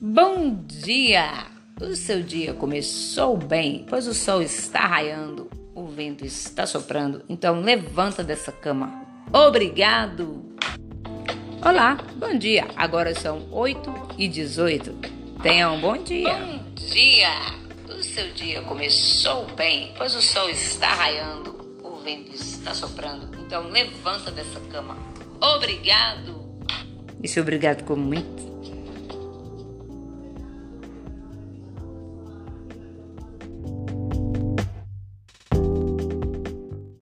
Bom dia! O seu dia começou bem, pois o sol está raiando, o vento está soprando, então levanta dessa cama. Obrigado! Olá, bom dia! Agora são 8 e 18. Tenha um bom dia! Bom dia! O seu dia começou bem, pois o sol está raiando, o vento está soprando, então levanta dessa cama. Obrigado! Esse obrigado ficou muito